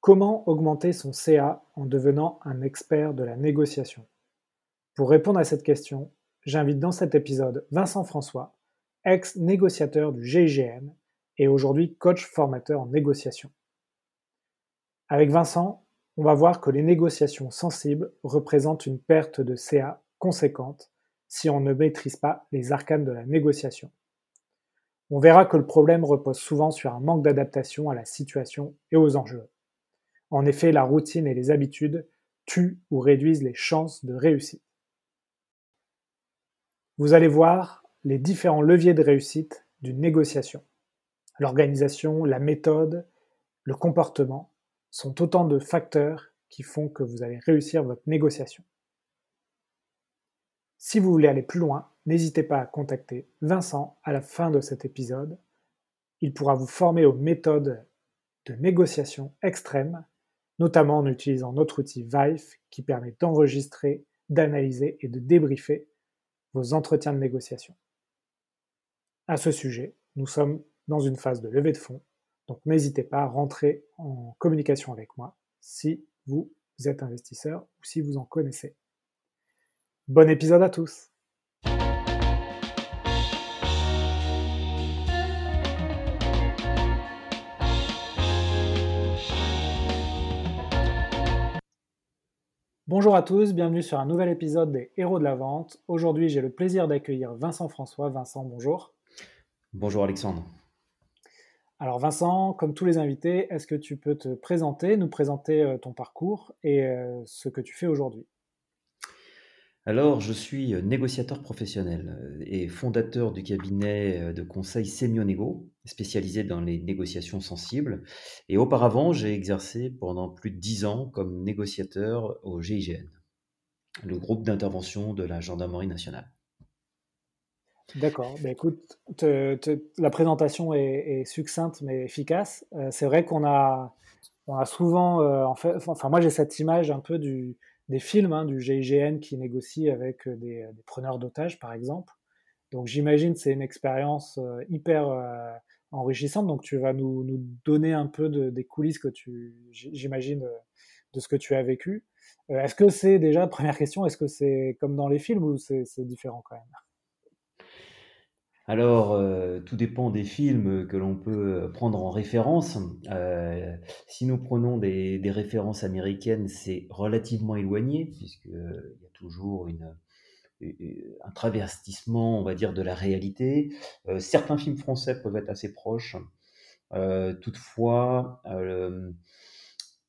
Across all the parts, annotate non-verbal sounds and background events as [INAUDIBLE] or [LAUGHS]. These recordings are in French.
Comment augmenter son CA en devenant un expert de la négociation? Pour répondre à cette question, j'invite dans cet épisode Vincent François, ex-négociateur du GIGN et aujourd'hui coach formateur en négociation. Avec Vincent, on va voir que les négociations sensibles représentent une perte de CA conséquente si on ne maîtrise pas les arcanes de la négociation. On verra que le problème repose souvent sur un manque d'adaptation à la situation et aux enjeux. En effet, la routine et les habitudes tuent ou réduisent les chances de réussite. Vous allez voir les différents leviers de réussite d'une négociation. L'organisation, la méthode, le comportement sont autant de facteurs qui font que vous allez réussir votre négociation. Si vous voulez aller plus loin, n'hésitez pas à contacter Vincent à la fin de cet épisode. Il pourra vous former aux méthodes de négociation extrêmes notamment en utilisant notre outil Vive qui permet d'enregistrer, d'analyser et de débriefer vos entretiens de négociation. À ce sujet, nous sommes dans une phase de levée de fonds, donc n'hésitez pas à rentrer en communication avec moi si vous êtes investisseur ou si vous en connaissez. Bon épisode à tous Bonjour à tous, bienvenue sur un nouvel épisode des Héros de la Vente. Aujourd'hui, j'ai le plaisir d'accueillir Vincent François. Vincent, bonjour. Bonjour Alexandre. Alors Vincent, comme tous les invités, est-ce que tu peux te présenter, nous présenter euh, ton parcours et euh, ce que tu fais aujourd'hui? Alors, je suis négociateur professionnel et fondateur du cabinet de conseil Semionego, spécialisé dans les négociations sensibles. Et auparavant, j'ai exercé pendant plus de dix ans comme négociateur au GIGN, le groupe d'intervention de la gendarmerie nationale. D'accord. Ben écoute, la présentation est, succincte mais efficace. c'est vrai qu'on a, on a souvent, enfin moi j'ai cette image un peu du, des films hein, du GIGN qui négocient avec euh, des, preneurs d'otages, par exemple. Donc j'imagine c'est une expérience euh, hyper euh, enrichissante. Donc tu vas nous, donner un peu des coulisses que tu, j'imagine, de ce que tu as vécu. est-ce que c'est déjà, première question, est-ce que c'est comme dans les films ou c'est différent quand même? Alors, euh, tout dépend des films que l'on peut prendre en référence. Euh, si nous prenons des, références américaines, c'est relativement éloigné, puisqu'il y a toujours un travestissement, on va dire, de la réalité. Euh, certains films français peuvent être assez proches. toutefois,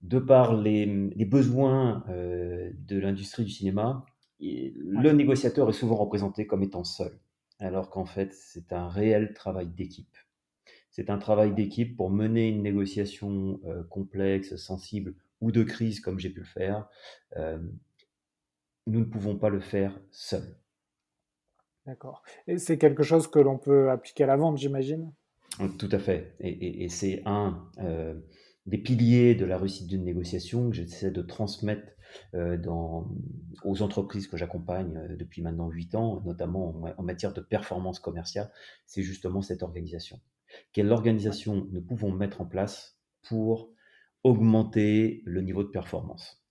de par les, les besoins de l'industrie du cinéma, le négociateur est souvent représenté comme étant seul alors qu'en fait, c'est un réel travail d'équipe. C'est un travail d'équipe pour mener une négociation euh, complexe, sensible ou de crise comme j'ai pu le faire. Euh, nous ne pouvons pas le faire seuls. D'accord. Et c'est quelque chose que l'on peut appliquer à la vente, j'imagine? Tout à fait. Et, c'est un euh, des piliers de la réussite d'une négociation que j'essaie de transmettre dans, aux entreprises que j'accompagne euh, depuis maintenant 8 ans, notamment en, matière de performance commerciale, c'est justement cette organisation. Quelle organisation nous pouvons mettre en place pour augmenter le niveau de performance?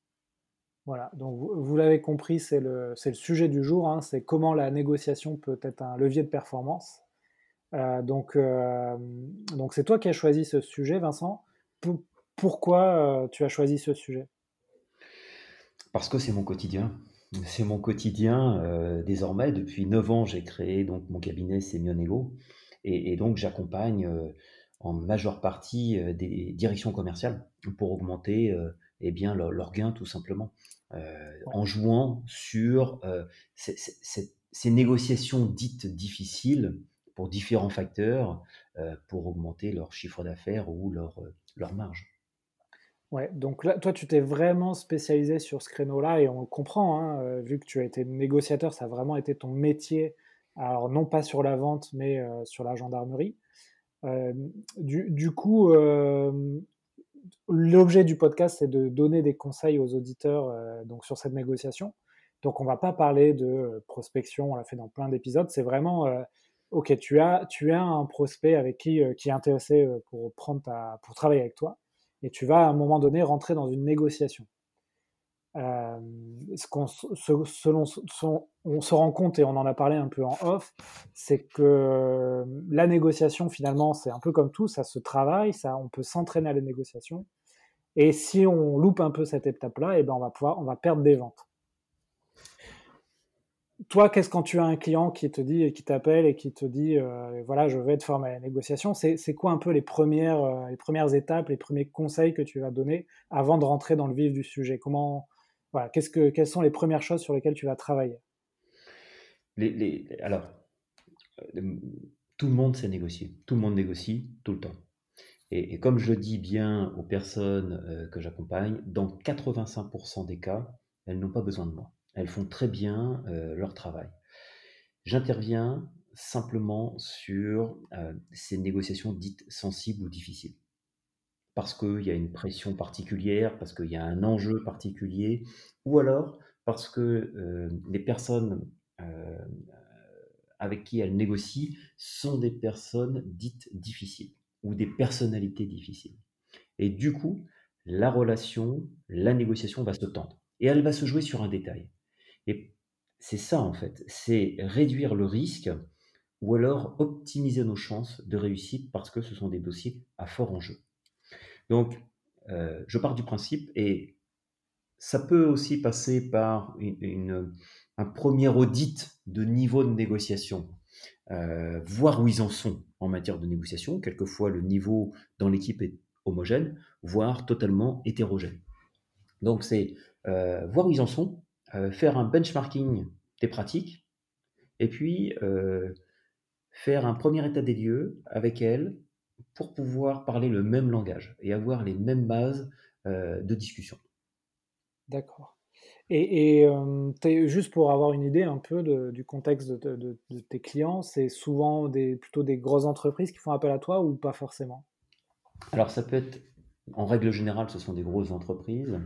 Voilà, donc vous, l'avez compris, c'est le, le, sujet du jour, hein, c'est comment la négociation peut être un levier de performance. Euh, donc, donc c'est toi qui as choisi ce sujet, Vincent. pourquoi tu as choisi ce sujet? Parce que c'est mon quotidien. C'est mon quotidien euh, désormais. Depuis 9 ans, j'ai créé donc mon cabinet Semionego et, et donc j'accompagne euh, en majeure partie euh, des directions commerciales pour augmenter eh bien leurs leur gains tout simplement en jouant sur ces, ces, ces, négociations dites difficiles pour différents facteurs pour augmenter leur chiffre d'affaires ou leur, leur marge. Ouais, donc là, toi, tu t'es vraiment spécialisé sur ce créneau-là et on le comprend, hein, euh, vu que tu as été négociateur, ça a vraiment été ton métier. Alors, non pas sur la vente, mais euh, sur la gendarmerie. Euh, du, coup, l'objet du podcast, c'est de donner des conseils aux auditeurs donc sur cette négociation. Donc, on va pas parler de prospection, on l'a fait dans plein d'épisodes. C'est vraiment, ok, tu as, tu as un prospect avec qui, qui est intéressé pour, prendre pour travailler avec toi et tu vas à un moment donné rentrer dans une négociation. Euh, ce qu'on, selon, on se rend compte, et on en a parlé un peu en off, c'est que la négociation, finalement, c'est un peu comme tout, ça se travaille, ça, on peut s'entraîner à la négociation. Et si on loupe un peu cette étape-là, et eh ben on va pouvoir, on va perdre des ventes toi, qu'est-ce quand tu as un client qui te dit, qui t'appelle et qui te dit, euh, voilà, je vais être formé à la négociation, c'est quoi un peu les premières, euh, les premières étapes, les premiers conseils que tu vas donner avant de rentrer dans le vif du sujet? Comment, voilà, que, quelles sont les premières choses sur lesquelles tu vas travailler? Les, Alors, euh, tout le monde sait négocier, tout le monde négocie tout le temps. Et, comme je dis bien aux personnes que j'accompagne, dans 85% des cas, elles n'ont pas besoin de moi. Elles font très bien euh, leur travail. J'interviens simplement sur euh, ces négociations dites sensibles ou difficiles. Parce qu'il y a une pression particulière, parce qu'il y a un enjeu particulier, ou alors parce que euh, les personnes avec qui elles négocient sont des personnes dites difficiles ou des personnalités difficiles. Et du coup, la relation, la négociation va se tendre. Et elle va se jouer sur un détail. Et c'est ça, en fait, c'est réduire le risque ou alors optimiser nos chances de réussite parce que ce sont des dossiers à fort enjeu. Donc, euh, je pars du principe, et ça peut aussi passer par une, un premier audit de niveau de négociation, euh, voir où ils en sont en matière de négociation. Quelquefois, le niveau dans l'équipe est homogène, voire totalement hétérogène. Donc, c'est euh, voir où ils en sont, euh, faire un benchmarking des pratiques, et puis euh, faire un premier état des lieux avec elles pour pouvoir parler le même langage et avoir les mêmes bases euh, de discussion. D'accord. Et, juste pour avoir une idée un peu du contexte de, de tes clients, c'est souvent des, plutôt des grosses entreprises qui font appel à toi ou pas forcément? Alors ça peut être en règle générale, ce sont des grosses entreprises,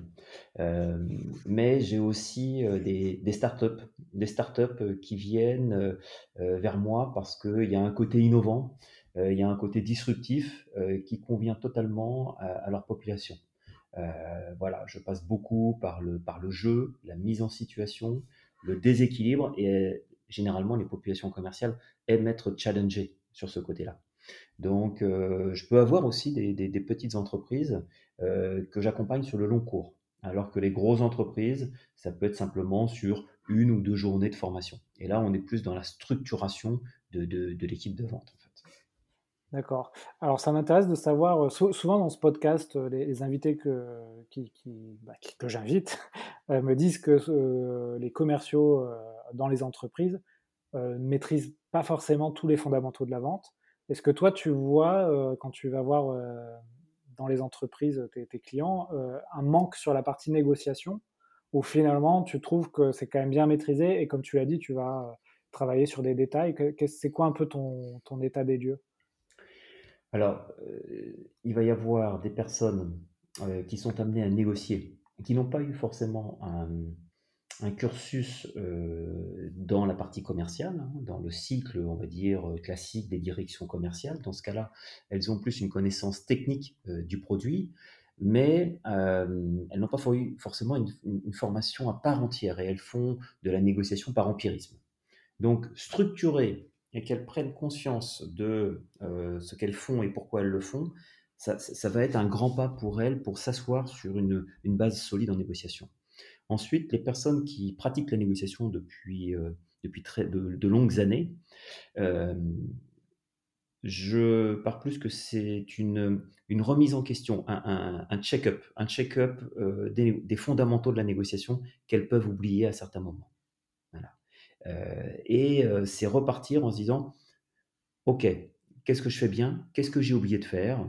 euh, mais j'ai aussi euh, des, startups, des startups euh, qui viennent vers moi parce qu'il y a un côté innovant, il y a un côté disruptif qui convient totalement à, leur population. voilà, je passe beaucoup par le jeu, la mise en situation, le déséquilibre, et généralement les populations commerciales aiment être challengées sur ce côté-là. Donc, euh, je peux avoir aussi des, petites entreprises euh, que j'accompagne sur le long cours, alors que les grosses entreprises, ça peut être simplement sur une ou deux journées de formation. Et là, on est plus dans la structuration de, l'équipe de vente. D'accord. Alors, ça m'intéresse de savoir, euh, souvent dans ce podcast, les, invités que, bah, que j'invite [LAUGHS] me disent que les commerciaux dans les entreprises ne maîtrisent pas forcément tous les fondamentaux de la vente est-ce que toi, tu vois, euh, quand tu vas voir euh, dans les entreprises tes, clients, euh, un manque sur la partie négociation, ou finalement, tu trouves que c'est quand même bien maîtrisé, et comme tu l'as dit, tu vas travailler sur des détails? C'est quoi un peu ton, ton état des lieux? Alors, il va y avoir des personnes qui sont amenées à négocier, qui n'ont pas eu forcément un un cursus euh, dans la partie commerciale, hein, dans le cycle, on va dire, euh, classique des directions commerciales. Dans ce cas-là, elles ont plus une connaissance technique euh, du produit, mais elles n'ont pas forcément une, formation à part entière et elles font de la négociation par empirisme. Donc, structurer et qu'elles prennent conscience de ce qu'elles font et pourquoi elles le font, ça, va être un grand pas pour elles pour s'asseoir sur une base solide en négociation. Ensuite, les personnes qui pratiquent la négociation depuis, euh, depuis de, longues années, euh, je pars plus que c'est une, une, remise en question, un, check-up, un check-up euh, des, fondamentaux de la négociation qu'elles peuvent oublier à certains moments. Voilà. et c'est repartir en se disant, OK, qu'est-ce que je fais bien? Qu'est-ce que j'ai oublié de faire?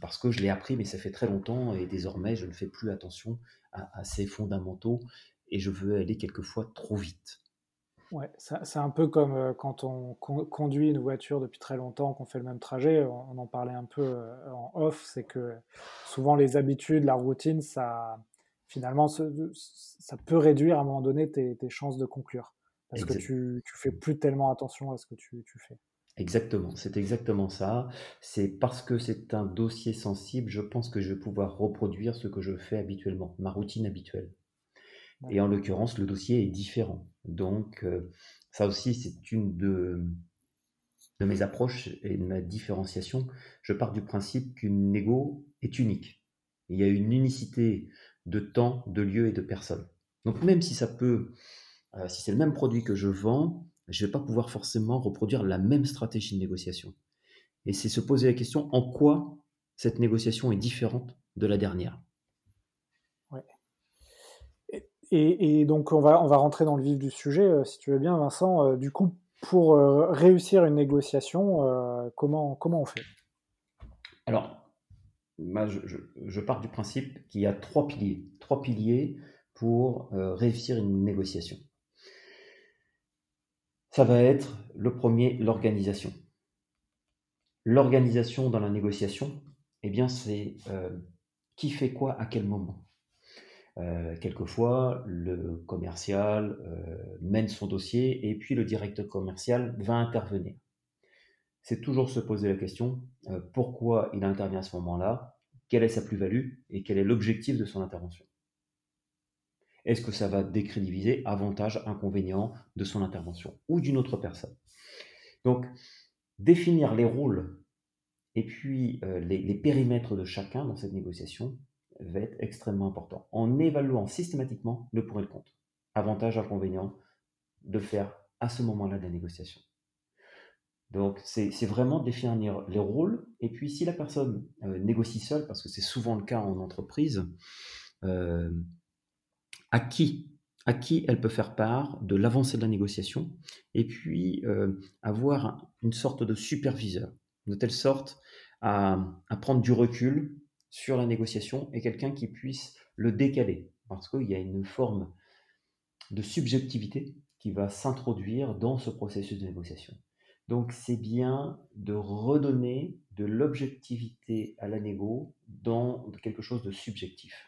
Parce que je l'ai appris, mais ça fait très longtemps et désormais je ne fais plus attention assez fondamentaux et je veux aller quelquefois trop vite. Ouais, c'est un peu comme euh, quand on conduit une voiture depuis très longtemps, qu'on fait le même trajet, on, en parlait un peu euh, en off, c'est que souvent les habitudes, la routine, ça finalement ça peut réduire à un moment donné tes, chances de conclure parce que tu, tu fais plus tellement attention à ce que tu, tu fais. Exactement, c'est exactement ça. C'est parce que c'est un dossier sensible, je pense que je vais pouvoir reproduire ce que je fais habituellement, ma routine habituelle. Et en l'occurrence, le dossier est différent. Donc, euh, ça aussi, c'est une de, de mes approches et de ma différenciation. Je pars du principe qu'une négo est unique. Il y a une unicité de temps, de lieu et de personne. Donc, même si ça peut, euh, si c'est le même produit que je vends, je ne vais pas pouvoir forcément reproduire la même stratégie de négociation. Et c'est se poser la question en quoi cette négociation est différente de la dernière? Ouais. Et, donc on va, on va rentrer dans le vif du sujet, euh, si tu veux bien, Vincent. Euh, du coup, pour euh, réussir une négociation, comment, comment on fait? Alors, moi, je, je, pars du principe qu'il y a trois piliers. Trois piliers pour réussir une négociation ça va être le premier, l'organisation. L'organisation dans la négociation, eh bien, c'est euh, qui fait quoi à quel moment. Euh, quelquefois, le commercial euh, mène son dossier et puis le directeur commercial va intervenir. C'est toujours se poser la question pourquoi il intervient à ce moment-là, quelle est sa plus-value et quel est l'objectif de son intervention. Est-ce que ça va décrédibiliser avantage, inconvénient de son intervention ou d'une autre personne? Donc, définir les rôles et puis euh, les, périmètres de chacun dans cette négociation va être extrêmement important. En évaluant systématiquement le pour et le contre, avantage, inconvénient de faire à ce moment-là de la négociation. Donc, c'est vraiment définir les rôles. Et puis, si la personne euh, négocie seule, parce que c'est souvent le cas en entreprise, euh, à qui à qui elle peut faire part de l'avancée de la négociation, et puis euh, avoir une sorte de superviseur, de telle sorte à, prendre du recul sur la négociation et quelqu'un qui puisse le décaler, parce qu'il y a une forme de subjectivité qui va s'introduire dans ce processus de négociation. Donc c'est bien de redonner de l'objectivité à la négo dans quelque chose de subjectif.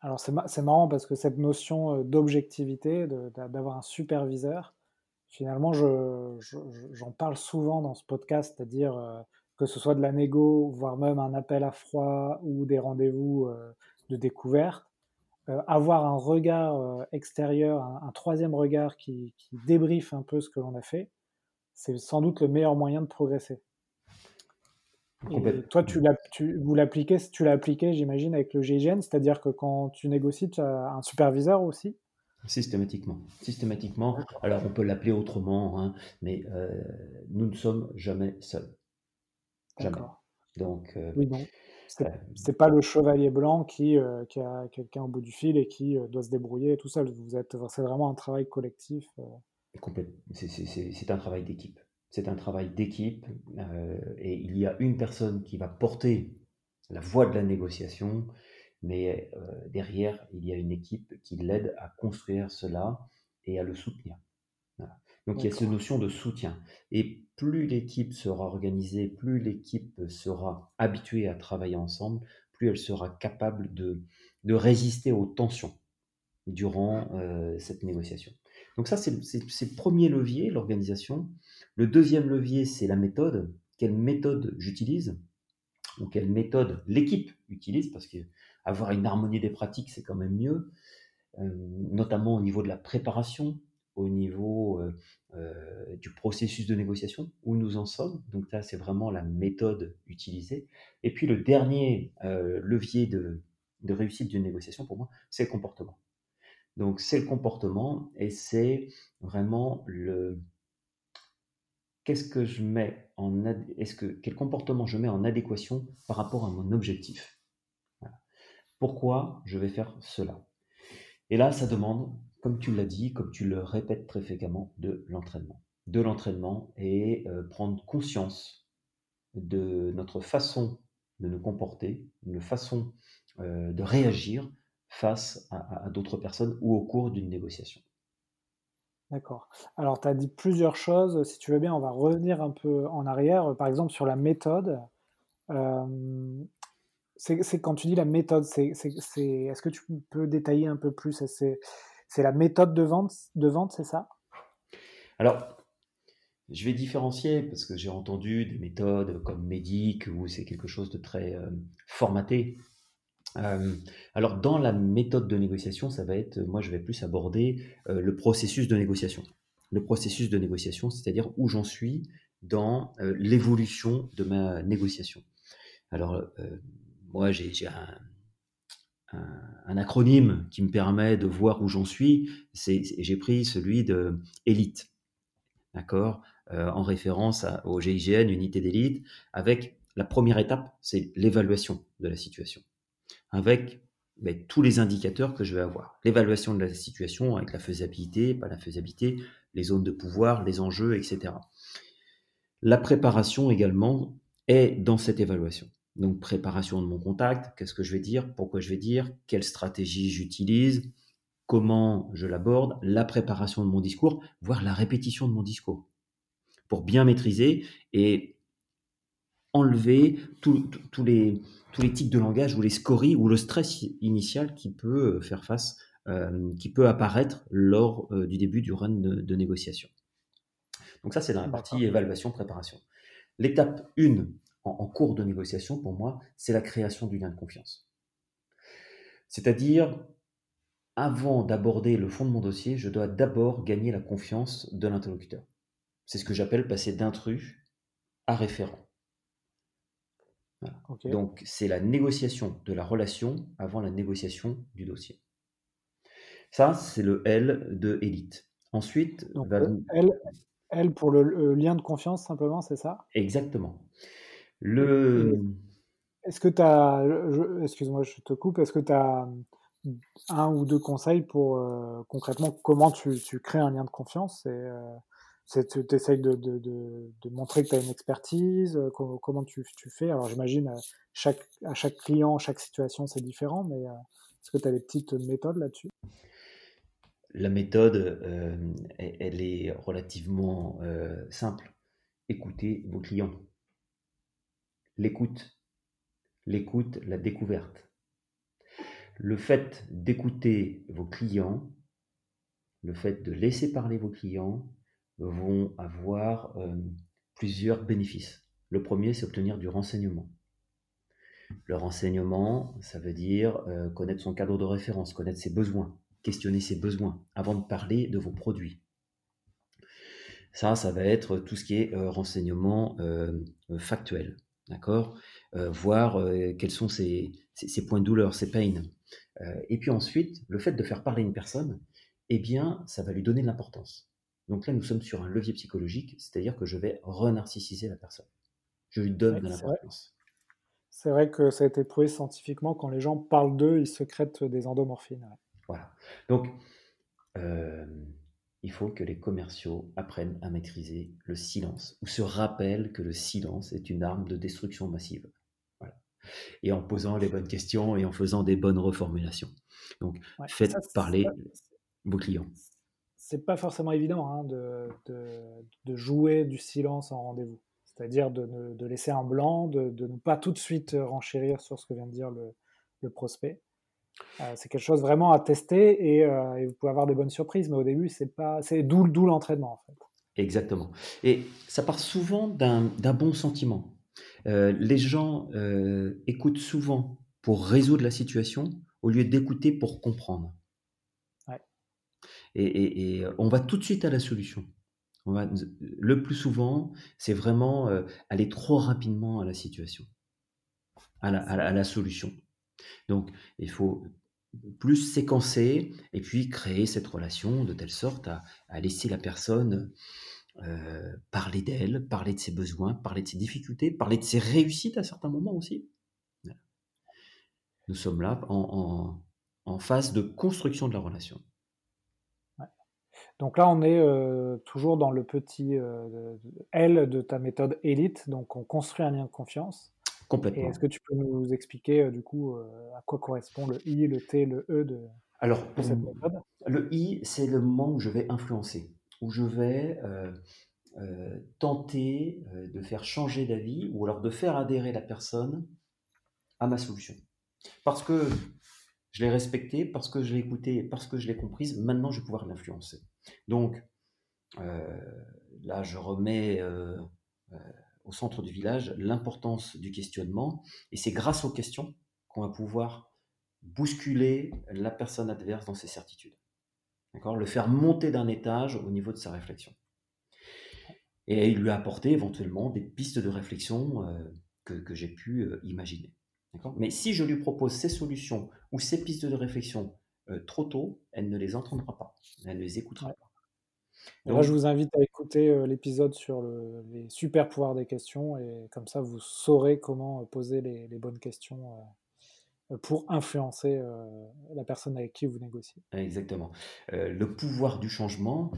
Alors c'est marrant parce que cette notion euh, d'objectivité, d'avoir un superviseur, finalement j'en parle souvent dans ce podcast, c'est-à-dire euh, que ce soit de la négo, voire même un appel à froid ou des rendez-vous euh, de découverte, avoir un regard extérieur, un, troisième regard qui, qui débriefe un peu ce que l'on a fait, c'est sans doute le meilleur moyen de progresser toi, tu l'as, tu, vous l'appliquez, tu l'as appliqué, j'imagine, avec le GIGN, c'est-à-dire que quand tu négocies, tu as un superviseur aussi? Systématiquement. Systématiquement. Alors, on peut l'appeler autrement, hein, mais euh, nous ne sommes jamais seuls. Jamais. Donc, euh, oui, non. C'est, euh, pas le chevalier blanc qui, qui a quelqu'un au bout du fil et qui doit se débrouiller tout seul. Vous êtes, c'est vraiment un travail collectif. C'est un travail d'équipe. C'est un travail d'équipe euh, et il y a une personne qui va porter la voie de la négociation, mais euh, derrière, il y a une équipe qui l'aide à construire cela et à le soutenir. Donc il y a cette notion de soutien. Et plus l'équipe sera organisée, plus l'équipe sera habituée à travailler ensemble, plus elle sera capable de, de résister aux tensions durant euh, cette négociation. Donc ça, c'est le premier levier, l'organisation. Le deuxième levier, c'est la méthode. Quelle méthode j'utilise ou quelle méthode l'équipe utilise, parce qu'avoir une harmonie des pratiques, c'est quand même mieux, euh, notamment au niveau de la préparation, au niveau euh, euh, du processus de négociation, où nous en sommes. Donc là, c'est vraiment la méthode utilisée. Et puis le dernier levier de réussite d'une négociation, pour moi, c'est le comportement. Donc c'est le comportement et c'est vraiment le qu'est-ce que je mets en est-ce que quel comportement je mets en adéquation par rapport à mon objectif. Pourquoi je vais faire cela? Et là, ça demande, comme tu l'as dit, comme tu le répètes très fréquemment, de l'entraînement. De l'entraînement et euh, prendre conscience de notre façon de nous comporter, une façon euh, de réagir face à, d'autres personnes ou au cours d'une négociation. D'accord. Alors, tu as dit plusieurs choses. Si tu veux bien, on va revenir un peu en arrière. Par exemple, sur la méthode. Euh, c'est quand tu dis la méthode, c'est est-ce que tu peux détailler un peu plus? C'est la méthode de vente, de vente c'est ça? Alors, je vais différencier parce que j'ai entendu des méthodes comme médic où c'est quelque chose de très euh, formaté. Euh, alors dans la méthode de négociation, ça va être, moi je vais plus aborder euh, le processus de négociation. Le processus de négociation, c'est-à-dire où j'en suis dans l'évolution de ma négociation. Alors moi j'ai un, acronyme qui me permet de voir où j'en suis. J'ai pris celui de élite, d'accord, euh, en référence au GIGN, unité d'élite, avec la première étape, c'est l'évaluation de la situation, avec ben, tous les indicateurs que je vais avoir. L'évaluation de la situation avec la faisabilité, pas la faisabilité, les zones de pouvoir, les enjeux, etc. La préparation également est dans cette évaluation. Donc préparation de mon contact, qu'est-ce que je vais dire, pourquoi je vais dire, quelle stratégie j'utilise, comment je l'aborde, la préparation de mon discours, voire la répétition de mon discours, pour bien maîtriser et enlever tous les, tous les tics de langage ou les scories ou le stress initial qui peut faire face, euh, qui peut apparaître lors euh, du début du run de, de négociation. Donc ça, c'est dans la partie évaluation, préparation. L'étape 1, en, cours de négociation, pour moi, c'est la création du lien de confiance. C'est-à-dire, avant d'aborder le fond de mon dossier, je dois d'abord gagner la confiance de l'interlocuteur. C'est ce que j'appelle passer d'intrus à référent. Donc, c'est la négociation de la relation avant la négociation du dossier. Ça, c'est le L de élite. Ensuite, L, pour le lien de confiance, simplement, c'est ça? Exactement. Le... Est-ce que tu as, excuse-moi, je te coupe, est-ce que tu as un ou deux conseils pour euh, concrètement comment tu, tu, crées un lien de confiance et euh, tu essayes de, montrer que tu as une expertise, euh, comment, tu, fais? Alors j'imagine chaque, à chaque client, chaque situation c'est différent, mais est-ce que tu as des petites méthodes là-dessus? La méthode, elle est relativement simple. Écoutez vos clients l'écoute. L'écoute, la découverte. Le fait d'écouter vos clients, le fait de laisser parler vos clients vont avoir euh, plusieurs bénéfices. Le premier, c'est obtenir du renseignement. Le renseignement, ça veut dire euh, connaître son cadre de référence, connaître ses besoins, questionner ses besoins avant de parler de vos produits. Ça, ça va être tout ce qui est euh, renseignement factuel. D'accord? Voir quels sont ses, points de douleur, ses pains. Et puis ensuite, le fait de faire parler une personne, eh bien, ça va lui donner de l'importance. Donc là, nous sommes sur un levier psychologique, c'est-à-dire que je vais renarcissiser la personne. Je lui donne de l'importance. C'est vrai que ça a été prouvé scientifiquement, quand les gens parlent d'eux, ils secrètent des endomorphines. Voilà. Donc, il faut que les commerciaux apprennent à maîtriser le silence ou se rappellent que le silence est une arme de destruction massive. Et en posant les bonnes questions et en faisant des bonnes reformulations. Donc, faites parler vos clients. C'est pas forcément évident hein, de, jouer du silence en rendez-vous. C'est-à-dire de, laisser un blanc, de, ne pas tout de suite renchérir sur ce que vient de dire le, le prospect. Euh, c'est quelque chose vraiment à tester euh, et, vous pouvez avoir des bonnes surprises, mais au début, c'est pas, c'est d'où, l'entraînement en fait. Exactement. Et ça part souvent d'un, bon sentiment. Euh, les gens écoutent souvent pour résoudre la situation au lieu d'écouter pour comprendre. Et, on va tout de suite à la solution. Le plus souvent, c'est vraiment aller trop rapidement à la situation, à la solution. Donc, il faut plus séquencer et puis créer cette relation de telle sorte à, laisser la personne euh, parler d'elle, parler de ses besoins, parler de ses difficultés, parler de ses réussites à certains moments aussi. Nous sommes là en, phase de construction de la relation. Donc là, on est euh, toujours dans le petit euh, L de ta méthode élite. Donc, on construit un lien de confiance. Complètement. Est-ce que tu peux nous expliquer euh, du coup à quoi correspond le I, le T, le E de, Alors, cette méthode? Le I, c'est le moment où je vais influencer, où je vais tenter de faire changer d'avis ou alors de faire adhérer la personne à ma solution. Parce que je l'ai respectée, parce que je l'ai écoutée, parce que je l'ai comprise, maintenant je vais pouvoir l'influencer. Donc, là, je remets au centre du village l'importance du questionnement. Et c'est grâce aux questions qu'on va pouvoir bousculer la personne adverse dans ses certitudes. D'accord? Le faire monter d'un étage au niveau de sa réflexion. Et lui apporter éventuellement des pistes de réflexion que, j'ai pu imaginer. Mais si je lui propose ces solutions ou ces pistes de réflexion trop tôt, elle ne les entendra pas, elle ne les écoutera pas. Donc, je vous invite à écouter l'épisode sur les super pouvoirs des questions et comme ça, vous saurez comment poser les, bonnes questions pour influencer la personne avec qui vous négociez. Exactement. le pouvoir du changement,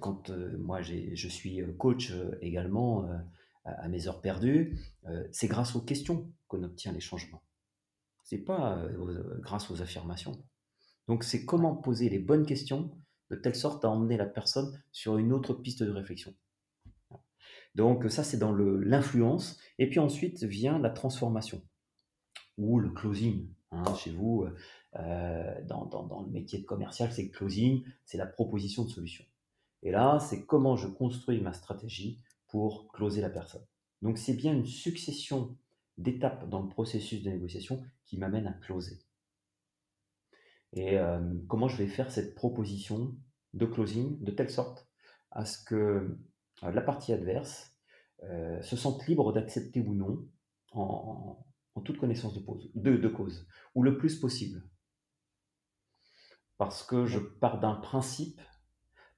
quand moi je suis coach également à mes heures perdues, c'est grâce aux questions qu'on obtient les changements. C'est pas grâce aux affirmations. Donc c'est comment poser les bonnes questions de telle sorte à emmener la personne sur une autre piste de réflexion. Donc ça, c'est dans l'influence. Et puis ensuite vient la transformation ou le closing. Hein, chez vous, euh, dans, le métier de commercial, c'est le closing, c'est la proposition de solution. Et là, c'est comment je construis ma stratégie pour closer la personne. Donc c'est bien une succession d'étapes dans le processus de négociation qui m'amène à closer et euh, comment je vais faire cette proposition de closing de telle sorte à ce que euh, la partie adverse euh, se sente libre d'accepter ou non en, toute connaissance de, de, cause, ou le plus possible. Parce que je pars d'un principe,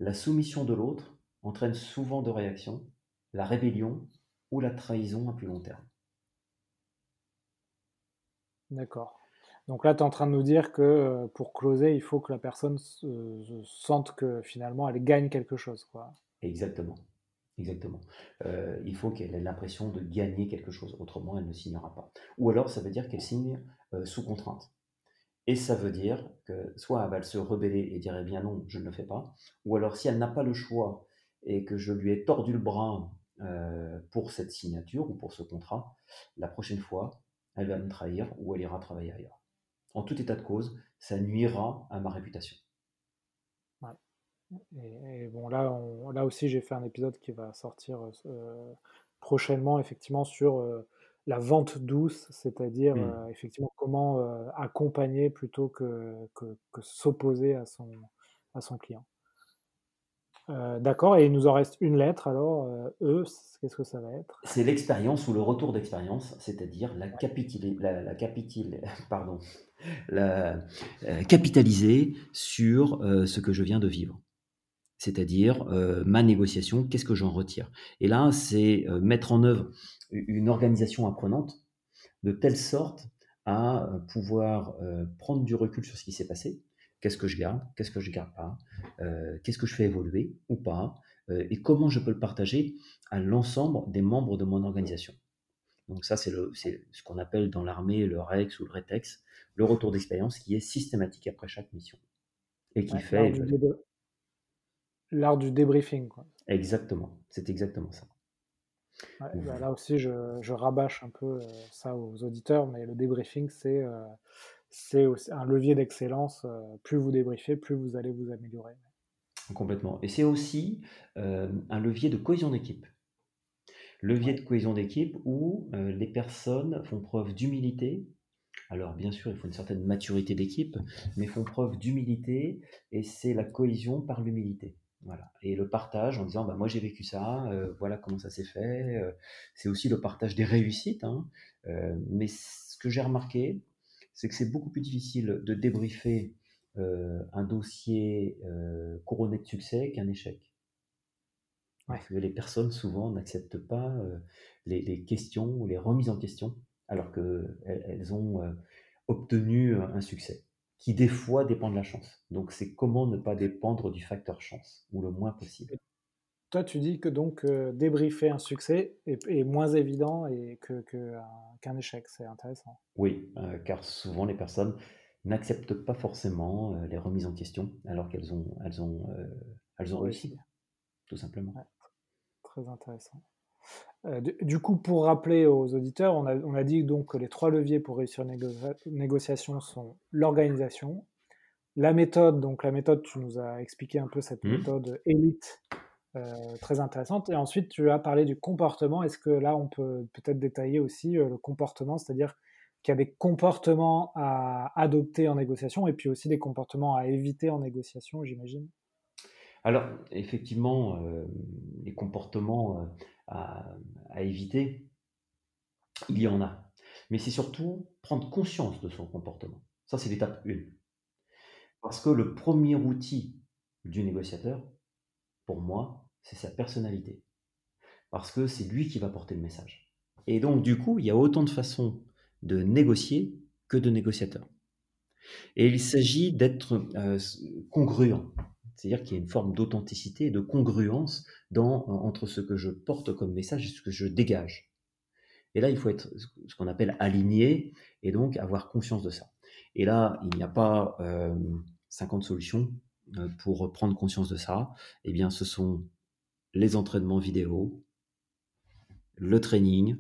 la soumission de l'autre entraîne souvent de réactions, la rébellion ou la trahison à plus long terme. D'accord. Donc là, tu es en train de nous dire que euh, pour closer, il faut que la personne se, sente que finalement, elle gagne quelque chose. Quoi. Exactement. Exactement. Euh, il faut qu'elle ait l'impression de gagner quelque chose, autrement elle ne signera pas. Ou alors ça veut dire qu'elle signe euh, sous contrainte. Et ça veut dire que soit elle va se rebeller et dire eh bien non, je ne le fais pas, ou alors si elle n'a pas le choix et que je lui ai tordu le bras pour cette signature ou pour ce contrat, la prochaine fois, elle va me trahir ou elle ira travailler ailleurs en tout état de cause, ça nuira à ma réputation. Et, bon, là, là aussi, j'ai fait un épisode qui va sortir euh, prochainement, effectivement, sur euh, la vente douce, c'est-à-dire mmh. euh, effectivement comment accompagner plutôt que, que, que s'opposer à son, à son client. Euh, d'accord, et il nous en reste une lettre, alors, euh, E, qu'est-ce que ça va être? C'est l'expérience ou le retour d'expérience, c'est-à-dire la, la, la, [LAUGHS] pardon, la, euh, capitaliser sur ce que je viens de vivre. C'est-à-dire ma négociation, qu'est-ce que j'en retire? Et là, c'est mettre en œuvre une organisation apprenante de telle sorte à pouvoir prendre du recul sur ce qui s'est passé, Qu'est-ce que je garde Qu'est-ce que je garde pas euh, Qu'est-ce que je fais évoluer ou pas euh, Et comment je peux le partager à l'ensemble des membres de mon organisation Donc ça, c'est ce qu'on appelle dans l'armée le REX ou le RETEX, le retour d'expérience qui est systématique après chaque mission. Et qui fait... L'art du, débriefing. Quoi. Exactement, c'est exactement ça. Bah là aussi, je, rabâche un peu euh, ça aux auditeurs, mais le débriefing, c'est c'est un levier d'excellence. Euh, plus vous débriefez, plus vous allez vous améliorer. Complètement. Et c'est aussi euh, un levier de cohésion d'équipe. Levier de cohésion d'équipe où euh, les personnes font preuve d'humilité. Alors bien sûr, il faut une certaine maturité d'équipe, mais font preuve d'humilité et c'est la cohésion par l'humilité. Voilà. Et le partage en disant, bah, moi j'ai vécu ça, voilà comment ça s'est fait. c'est aussi le partage des réussites. Hein. mais ce que j'ai remarqué, c'est que c'est beaucoup plus difficile de débriefer euh, un dossier euh, couronné de succès qu'un échec. les personnes souvent n'acceptent pas euh, les, questions ou les remises en question alors qu'elles elles ont obtenu un succès qui des fois dépend de la chance. Donc c'est comment ne pas dépendre du facteur chance ou le moins possible. Toi, tu dis que donc débriefer un succès est, moins évident et que, qu'un échec, c'est intéressant. Oui, car souvent les personnes n'acceptent pas forcément les remises en question alors qu'elles ont, elles ont, elles ont réussi, tout simplement. Très intéressant. du, coup, pour rappeler aux auditeurs, on a, on a, dit donc que les trois leviers pour réussir une négociation sont l'organisation, la méthode, donc la méthode, tu nous as expliqué un peu cette mmh. méthode élite très intéressante. Et ensuite, tu as parlé du comportement. Est-ce que là, on peut peut-être détailler aussi le comportement, c'est-à-dire qu'il y a des comportements à adopter en négociation et puis aussi des comportements à éviter en négociation, j'imagine? Alors, effectivement, les comportements à, à éviter, il y en a. Mais c'est surtout prendre conscience de son comportement. Ça, c'est l'étape 1. Parce que le premier outil du négociateur, pour moi, c'est sa personnalité. Parce que c'est lui qui va porter le message. Et donc, du coup, il y a autant de façons de négocier que de négociateurs. Et il s'agit d'être euh, congruent. C'est-à-dire qu'il y a une forme d'authenticité et de congruence dans, entre ce que je porte comme message et ce que je dégage. Et là, il faut être ce qu'on appelle aligné et donc avoir conscience de ça. Et là, il n'y a pas 50 euh, solutions euh, pour prendre conscience de ça. Eh bien, ce sont les entraînements vidéo, le training,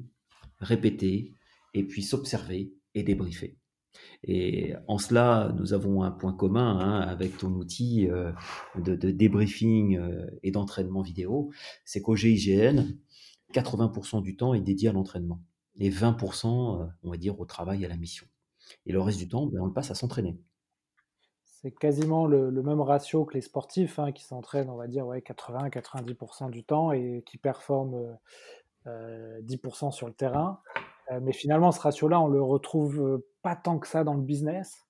répéter, et puis s'observer et débriefer. Et en cela, nous avons un point commun hein, avec ton outil euh, de, débriefing et d'entraînement vidéo, c'est qu'au GIGN, 80% du temps est dédié à l'entraînement et 20%, on va dire, au travail, à la mission. Et le reste du temps, ben, on le passe à s'entraîner. C'est quasiment le, même ratio que les sportifs hein, qui s'entraînent, on va dire, ouais, 80-90% du temps et qui performent 10% euh, sur le terrain. Euh, mais finalement, ce ratio-là, on le retrouve pas tant que ça dans le business,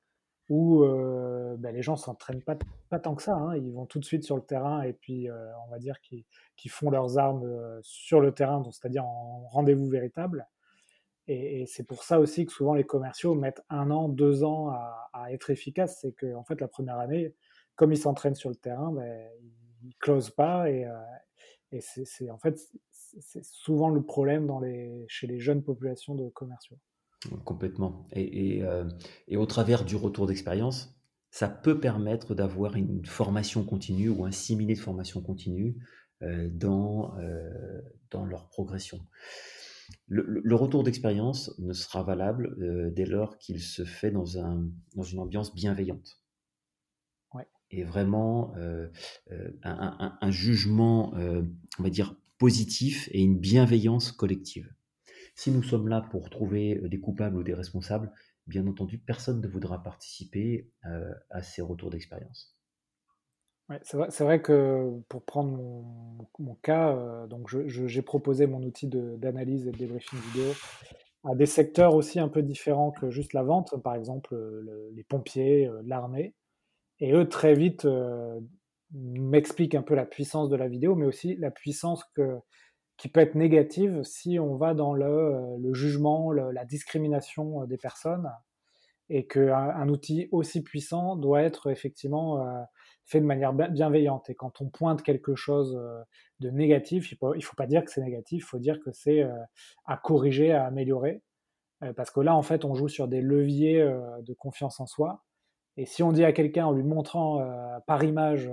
où euh, ben, les gens s'entraînent pas, pas tant que ça. Hein. Ils vont tout de suite sur le terrain et puis, on va dire, qu'ils font leurs armes sur le terrain, c'est-à-dire en rendez-vous véritable. Et, c'est pour ça aussi que souvent les commerciaux mettent un an, deux ans à, être efficaces. C'est qu'en en fait, la première année, comme ils s'entraînent sur le terrain, ben, ils closent pas. Et, euh, c'est en fait c'est souvent le problème chez les jeunes populations de commerciaux. Complètement. Et, euh, et au travers du retour d'expérience, ça peut permettre d'avoir une formation continue ou un similé de formation continue euh, dans, dans leur progression. Le, retour d'expérience ne sera valable euh, dès lors qu'il se fait dans, un, dans une ambiance bienveillante. Et vraiment euh, euh, un, jugement, on va dire, positif et une bienveillance collective. Si nous sommes là pour trouver des coupables ou des responsables, bien entendu, personne ne voudra participer à ces retours d'expérience c'est vrai, que pour prendre mon, cas, euh, donc j'ai proposé mon outil d'analyse et de débriefing vidéo à des secteurs aussi un peu différents que juste la vente, par exemple les pompiers, euh, l'armée. Et eux, très vite, euh, m'expliquent un peu la puissance de la vidéo, mais aussi la puissance qui peut être négative si on va dans le, jugement, la discrimination des personnes, et qu'un un outil aussi puissant doit être effectivement fait de manière bienveillante. Et quand on pointe quelque chose euh, de négatif, il ne faut, pas dire que c'est négatif, il faut dire que c'est euh, à corriger, à améliorer. Euh, parce que là, en fait, on joue sur des leviers de confiance en soi. Et si on dit à quelqu'un en lui montrant par image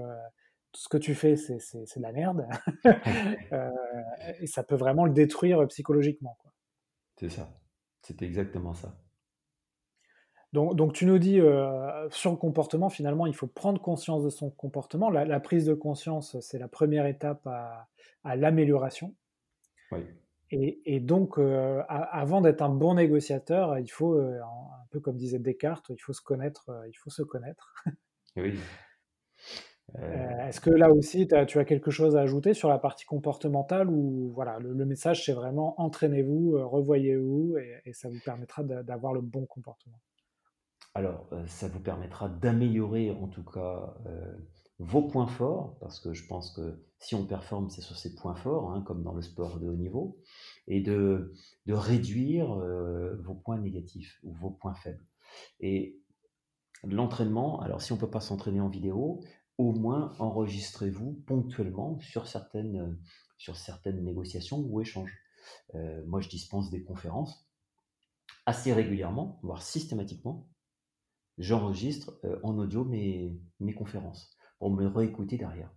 tout ce que tu fais, c'est de la merde, [LAUGHS] et ça peut vraiment le détruire psychologiquement. C'est ça. C'est exactement ça. Donc, tu nous dis, euh, sur le comportement, finalement, il faut prendre conscience de son comportement. La, prise de conscience, c'est la première étape à, l'amélioration. Et, donc, euh, avant d'être un bon négociateur, il faut, euh, un peu comme disait Descartes, il faut se connaître. il faut se connaître. [LAUGHS] oui. Est-ce que là aussi, tu as quelque chose à ajouter sur la partie comportementale ou voilà, le, message, c'est vraiment entraînez-vous, revoyez-vous et ça vous permettra d'avoir le bon comportement? Alors, euh, ça vous permettra d'améliorer en tout cas euh, vos points forts, parce que je pense que si on performe, c'est sur ces points forts, hein, comme dans le sport de haut niveau, et de, réduire euh, vos points négatifs ou vos points faibles. Et l'entraînement, alors si on ne peut pas s'entraîner en vidéo, au moins enregistrez-vous ponctuellement sur certaines, sur certaines négociations ou échanges. moi, je dispense des conférences assez régulièrement, voire systématiquement, j'enregistre euh, en audio mes, mes conférences pour me réécouter derrière.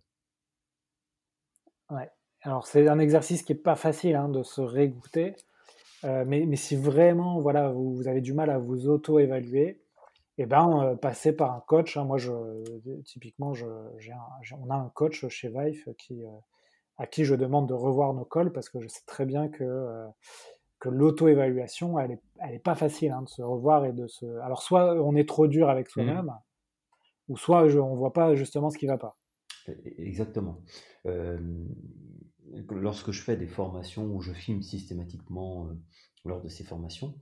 Ouais. Alors c'est un exercice qui n'est pas facile hein, de se réécouter, euh, mais, mais, si vraiment voilà, vous, avez du mal à vous auto-évaluer, eh ben, euh, passez par un coach. Hein. Moi, je, typiquement, je, un, on a un coach chez Vive qui, à qui je demande de revoir nos cols parce que je sais très bien que, euh, que l'auto-évaluation, elle n'est elle est pas facile hein, de se revoir et de se. Alors, soit on est trop dur avec mmh. soi-même, ou soit on ne voit pas justement ce qui ne va pas. E, e, exactement. lorsque je fais des formations où je filme systématiquement lors de ces formations,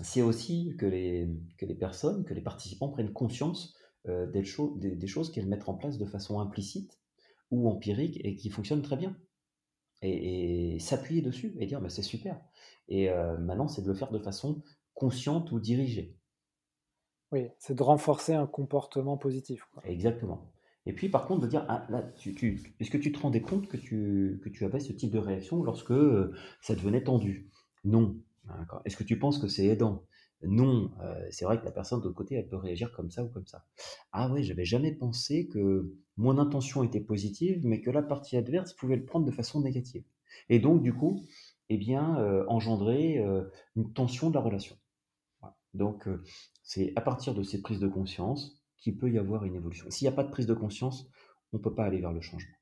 c'est aussi que les, que les personnes, que les participants prennent conscience des, des, choses qu'elles mettent en place de façon implicite ou empirique et qui fonctionnent très bien. Et, s'appuyer dessus et dire bah, c'est super. Et maintenant, c'est de le faire de façon consciente ou dirigée. Oui, c'est de renforcer un comportement positif. Exactement. Et puis, par contre, de dire, ah, là, tu, est-ce que tu te rendais compte que tu, que tu avais ce type de réaction lorsque ça devenait tendu? Non. Est-ce que tu penses que c'est aidant? Non. c'est vrai que la personne de l'autre côté, elle peut réagir comme ça ou comme ça. Ah oui, j'avais jamais pensé que mon intention était positive, mais que la partie adverse pouvait le prendre de façon négative. Et donc, du coup, eh bien, engendrer une tension de la relation. Donc, c'est à partir de ces prises de conscience qu'il peut y avoir une évolution. S'il n'y a pas de prise de conscience, on ne peut pas aller vers le changement.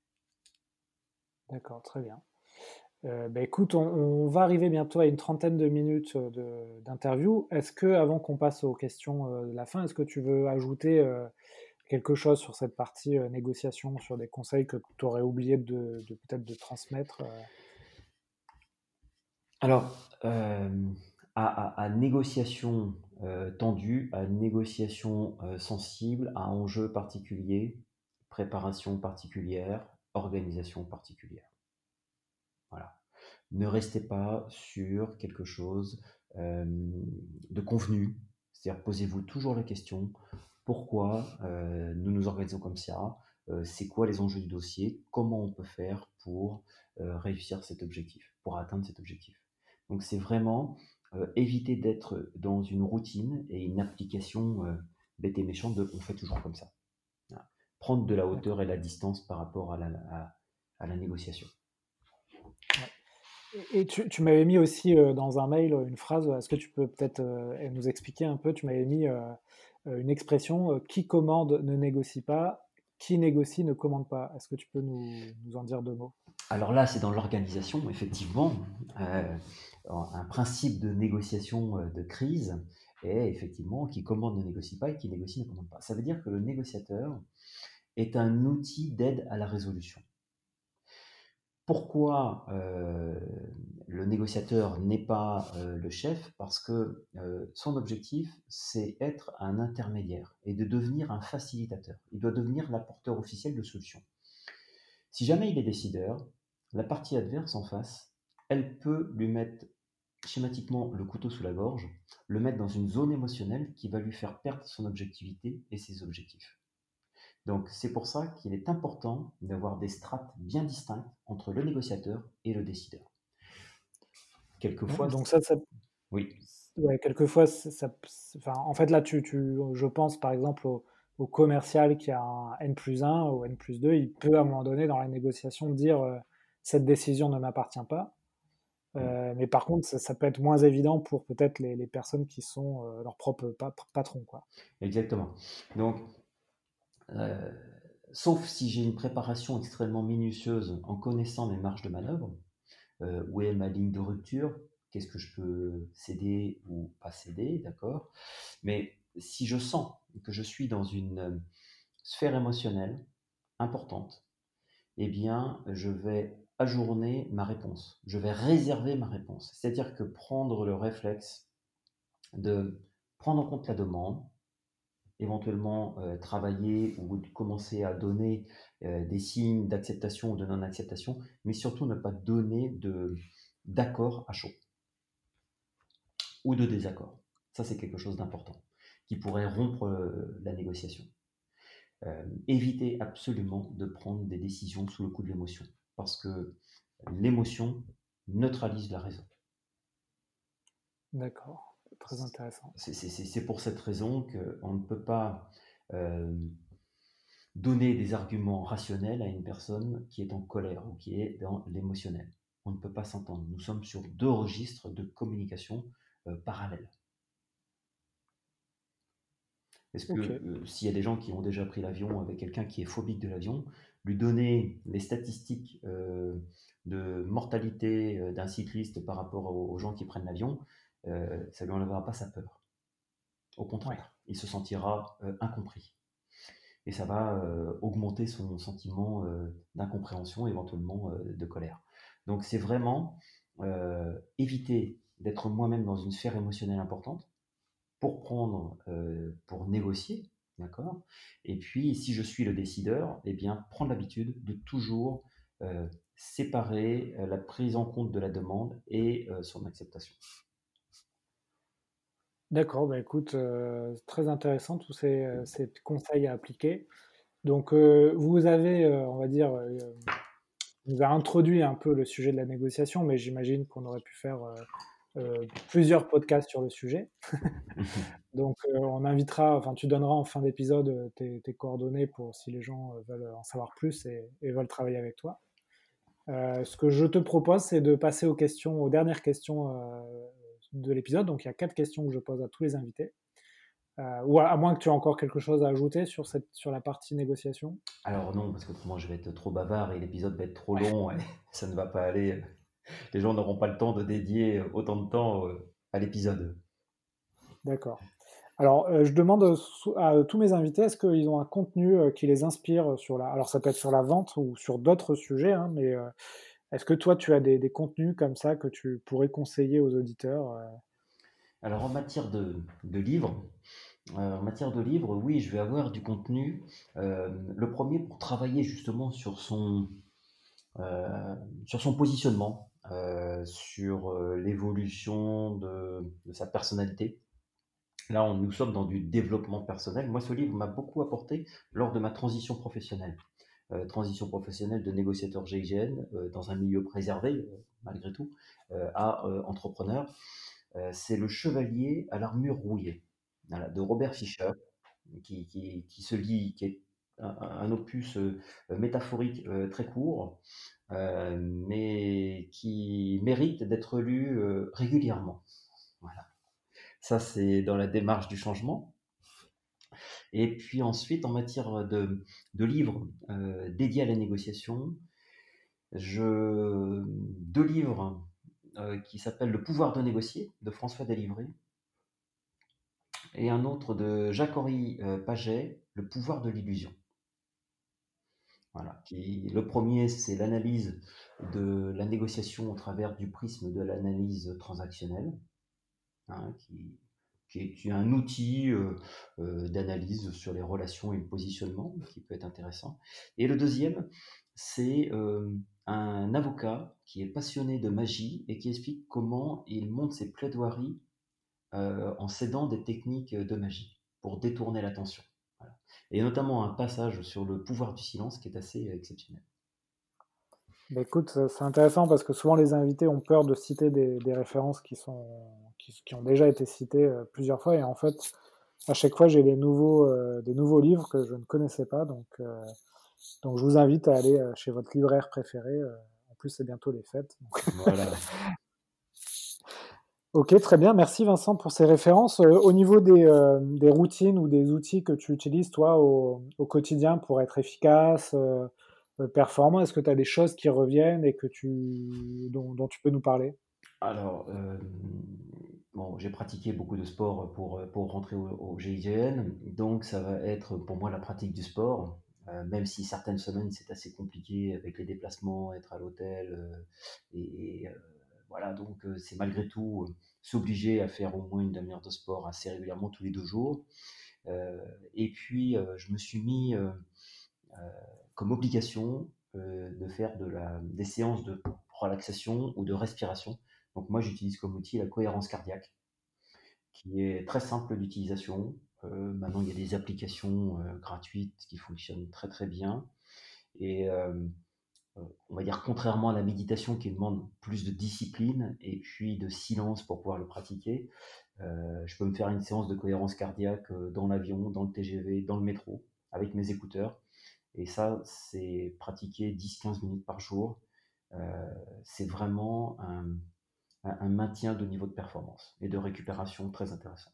D'accord, très bien. Euh, bah, écoute, on, va arriver bientôt à une trentaine de minutes euh, d'interview. Est-ce que, avant qu'on passe aux questions euh, de la fin, est-ce que tu veux ajouter quelque chose sur cette partie négociation, sur des conseils que tu aurais oublié de, peut-être de transmettre Alors, à, négociation tendue, à négociation sensible, à enjeu particulier, préparation particulière, organisation particulière. Voilà. Ne restez pas sur quelque chose de convenu. C'est-à-dire, posez-vous toujours la question pourquoi nous nous organisons comme ça C'est quoi les enjeux du dossier Comment on peut faire pour réussir cet objectif, pour atteindre cet objectif Donc, c'est vraiment éviter d'être dans une routine et une application bête et méchante de on fait toujours comme ça. Prendre de la hauteur et la distance par rapport à la négociation. Et tu, m'avais mis aussi euh, dans un mail une phrase, est-ce que tu peux peut-être euh, nous expliquer un peu Tu m'avais mis euh, une expression qui commande ne négocie pas, qui négocie ne commande pas. Est-ce que tu peux nous, en dire deux mots? Alors là, c'est dans l'organisation, effectivement. un principe de négociation de crise est effectivement qui commande ne négocie pas et qui négocie ne commande pas. Ça veut dire que le négociateur est un outil d'aide à la résolution. Pourquoi euh, le négociateur n'est pas euh, le chef Parce que euh, son objectif, c'est être un intermédiaire et de devenir un facilitateur. Il doit devenir l'apporteur officiel de solutions. Si jamais il est décideur, la partie adverse en face, elle peut lui mettre schématiquement le couteau sous la gorge, le mettre dans une zone émotionnelle qui va lui faire perdre son objectivité et ses objectifs. Donc c'est pour ça qu'il est important d'avoir des strates bien distinctes entre le négociateur et le décideur. Quelquefois, donc ça, ça... oui. Ouais, quelquefois, ça, enfin, en fait là, tu, tu, je pense par exemple au, commercial qui a un N plus 1 ou N plus 2, il peut à un moment donné dans la négociation dire euh, cette décision ne m'appartient pas. Euh, mais par contre, ça, peut être moins évident pour peut-être les, les, personnes qui sont euh, leurs propres patrons. Quoi. Exactement. Donc, euh, sauf si j'ai une préparation extrêmement minutieuse en connaissant mes marges de manœuvre, euh, où est ma ligne de rupture, qu'est-ce que je peux céder ou pas céder, d'accord Mais si je sens que je suis dans une euh, sphère émotionnelle importante, eh bien, je vais ajourner ma réponse. Je vais réserver ma réponse. C'est-à-dire que prendre le réflexe de prendre en compte la demande, éventuellement euh, travailler ou commencer à donner euh, des signes d'acceptation ou de non-acceptation, mais surtout ne pas donner d'accord à chaud ou de désaccord. Ça, c'est quelque chose d'important qui pourrait rompre euh, la négociation. éviter absolument de prendre des décisions sous le coup de l'émotion, parce que l'émotion neutralise la raison. D'accord. Très intéressant. C'est pour cette raison qu'on ne peut pas euh, donner des arguments rationnels à une personne qui est en colère ou qui est dans l'émotionnel. On ne peut pas s'entendre. Nous sommes sur deux registres de communication euh, parallèles. Est-ce que s'il y a des gens qui ont déjà pris l'avion avec quelqu'un qui est phobique de l'avion, lui donner les statistiques de mortalité d'un cycliste par rapport aux, gens qui prennent l'avion, ça ne lui enlèvera pas sa peur. Au contraire, il se sentira incompris. Et ça va augmenter son sentiment d'incompréhension, éventuellement de colère. Donc c'est vraiment éviter d'être moi-même dans une sphère émotionnelle importante pour prendre, pour négocier, d'accord? Et puis, si je suis le décideur, eh bien, prendre l'habitude de toujours séparer la prise en compte de la demande et son acceptation. D'accord, bah écoute, très intéressant tous ces, ces, conseils à appliquer. Donc, vous avez, on va dire, vous a introduit un peu le sujet de la négociation, mais j'imagine qu'on aurait pu faire euh, plusieurs podcasts sur le sujet. [LAUGHS] Donc, euh, on invitera, enfin, tu donneras en fin d'épisode euh, tes, coordonnées pour si les gens veulent en savoir plus et, veulent travailler avec toi. ce que je te propose, c'est de passer aux questions, aux dernières questions de l'épisode. Donc, il y a quatre questions que je pose à tous les invités. ou à, moins que tu aies encore quelque chose à ajouter sur, cette, sur la partie négociation. Alors non, parce que moi je vais être trop bavard et l'épisode va être trop long et [LAUGHS] ça ne va pas aller les gens n'auront pas le temps de dédier autant de temps euh, à l'épisode. D'accord. Alors, euh, je demande à tous mes invités, est-ce qu'ils ont un contenu euh, qui les inspire sur la... Alors, ça peut être sur la vente ou sur d'autres sujets, hein, mais est-ce que toi, tu as des, contenus comme ça que tu pourrais conseiller aux auditeurs Alors, en matière de, livres, en matière de livres, oui, je vais avoir du contenu. le premier pour travailler justement sur son, positionnement, euh, sur euh, l'évolution de, sa personnalité. Là, nous sommes dans du développement personnel. Moi, ce livre m'a beaucoup apporté lors de ma transition professionnelle. Euh, transition professionnelle de négociateur GIGN dans un milieu préservé, malgré tout, à entrepreneur. C'est Le Chevalier à l'armure rouillée de Robert Fischer, qui, se lit, qui est un, opus métaphorique très court, mais qui mérite d'être lu régulièrement. Voilà. Ça, c'est dans la démarche du changement. Et puis ensuite, en matière de, livres dédiés à la négociation, deux livres qui s'appellent Le pouvoir de négocier de François Délivré et un autre de Jacques-Henri Paget, Le pouvoir de l'illusion. Voilà, le premier, c'est l'analyse de la négociation au travers du prisme de l'analyse transactionnelle, hein, est un outil euh, euh, d'analyse sur les relations et le positionnement, qui peut être intéressant. Et le deuxième, c'est euh, un avocat qui est passionné de magie et qui explique comment il monte ses plaidoiries en cédant des techniques de magie pour détourner l'attention et notamment un passage sur le pouvoir du silence qui est assez exceptionnel. Bah, écoute, c'est intéressant parce que souvent les invités ont peur de citer des, références qui, sont, qui, ont déjà été citées euh, plusieurs fois et en fait, à chaque fois, j'ai des nouveaux, euh, des nouveaux livres que je ne connaissais pas. Donc, euh, donc je vous invite à aller chez votre libraire préféré. en plus, c'est bientôt les fêtes. [LAUGHS] Voilà. Ok, très bien. Merci Vincent pour ces références. Au niveau euh, des, routines ou des outils que tu utilises, toi, au, quotidien pour être efficace, euh, performant, est-ce que tu as des choses qui reviennent et que tu, dont, tu peux nous parler? Alors, bon, j'ai pratiqué beaucoup de sport pour, pour rentrer au, au, GIGN, donc ça va être pour moi la pratique du sport. même si certaines semaines c'est assez compliqué avec les déplacements, être à l'hôtel et voilà, donc c'est malgré tout s'obliger à faire au moins une demi-heure de sport assez régulièrement tous les deux jours. et puis, je me suis mis comme obligation de faire de la, des séances de relaxation ou de respiration. Donc moi, j'utilise comme outil la cohérence cardiaque, qui est très simple d'utilisation. maintenant, il y a des applications gratuites qui fonctionnent très très bien. Et on va dire contrairement à la méditation qui demande plus de discipline et puis de silence pour pouvoir le pratiquer, euh, je peux me faire une séance de cohérence cardiaque euh, dans l'avion, dans le TGV, dans le métro, avec mes écouteurs. Et ça, c'est pratiquer 10-15 minutes par jour. Euh, c'est vraiment un, maintien de niveau de performance et de récupération très intéressant.